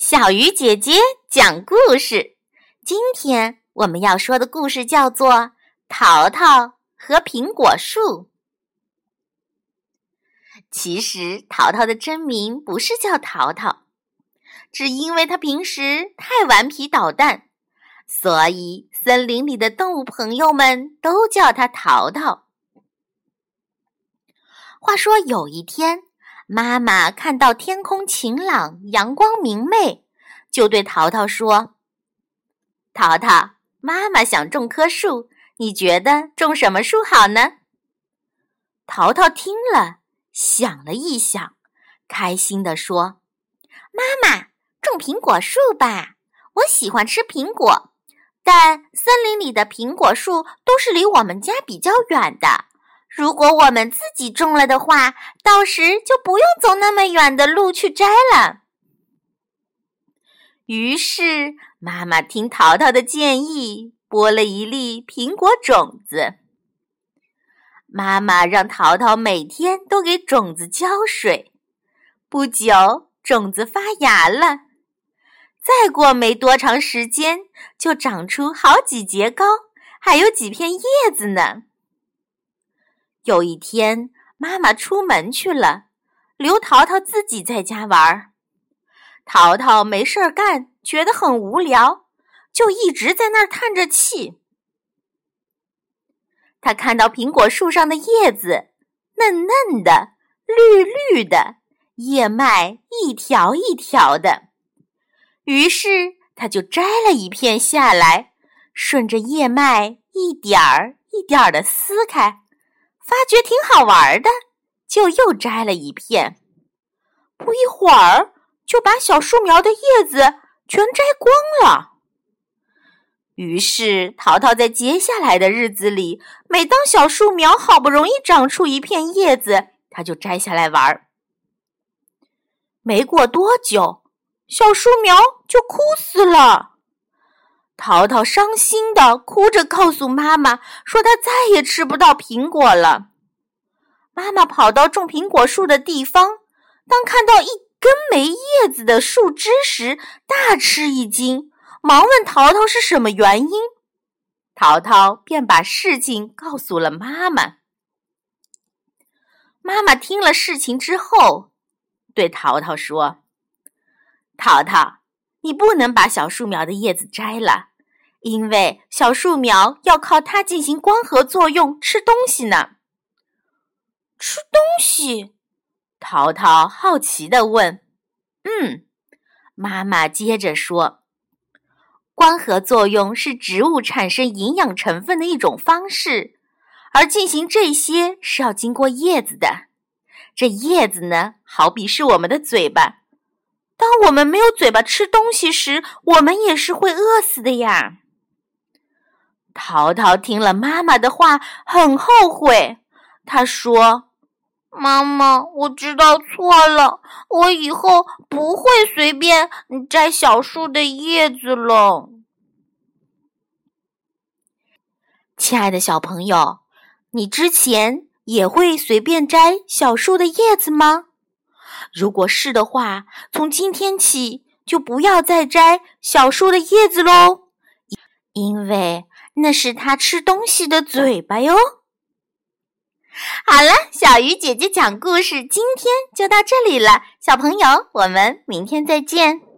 小鱼姐姐讲故事。今天我们要说的故事叫做《淘淘和苹果树》。其实，淘淘的真名不是叫淘淘，只因为他平时太顽皮捣蛋，所以森林里的动物朋友们都叫他淘淘。话说有一天。妈妈看到天空晴朗，阳光明媚，就对淘淘说：“淘淘，妈妈想种棵树，你觉得种什么树好呢？”淘淘听了，想了一想，开心地说：“妈妈，种苹果树吧！我喜欢吃苹果，但森林里的苹果树都是离我们家比较远的。”如果我们自己种了的话，到时就不用走那么远的路去摘了。于是，妈妈听淘淘的建议，播了一粒苹果种子。妈妈让淘淘每天都给种子浇水。不久，种子发芽了。再过没多长时间，就长出好几节高，还有几片叶子呢。有一天，妈妈出门去了，留淘淘自己在家玩。淘淘没事儿干，觉得很无聊，就一直在那儿叹着气。他看到苹果树上的叶子嫩嫩的、绿绿的，叶脉一条一条的，于是他就摘了一片下来，顺着叶脉一点儿一点儿的撕开。发觉挺好玩的，就又摘了一片。不一会儿，就把小树苗的叶子全摘光了。于是，淘淘在接下来的日子里，每当小树苗好不容易长出一片叶子，他就摘下来玩。没过多久，小树苗就枯死了。淘淘伤心的哭着告诉妈妈说：“他再也吃不到苹果了。”妈妈跑到种苹果树的地方，当看到一根没叶子的树枝时，大吃一惊，忙问淘淘是什么原因。淘淘便把事情告诉了妈妈。妈妈听了事情之后，对淘淘说：“淘淘，你不能把小树苗的叶子摘了。”因为小树苗要靠它进行光合作用，吃东西呢。吃东西？淘淘好奇地问。嗯，妈妈接着说：“光合作用是植物产生营养成分的一种方式，而进行这些是要经过叶子的。这叶子呢，好比是我们的嘴巴。当我们没有嘴巴吃东西时，我们也是会饿死的呀。”淘淘听了妈妈的话，很后悔。他说：“妈妈，我知道错了，我以后不会随便摘小树的叶子了。”亲爱的小朋友，你之前也会随便摘小树的叶子吗？如果是的话，从今天起就不要再摘小树的叶子喽，因为。那是它吃东西的嘴巴哟。好了，小鱼姐姐讲故事，今天就到这里了。小朋友，我们明天再见。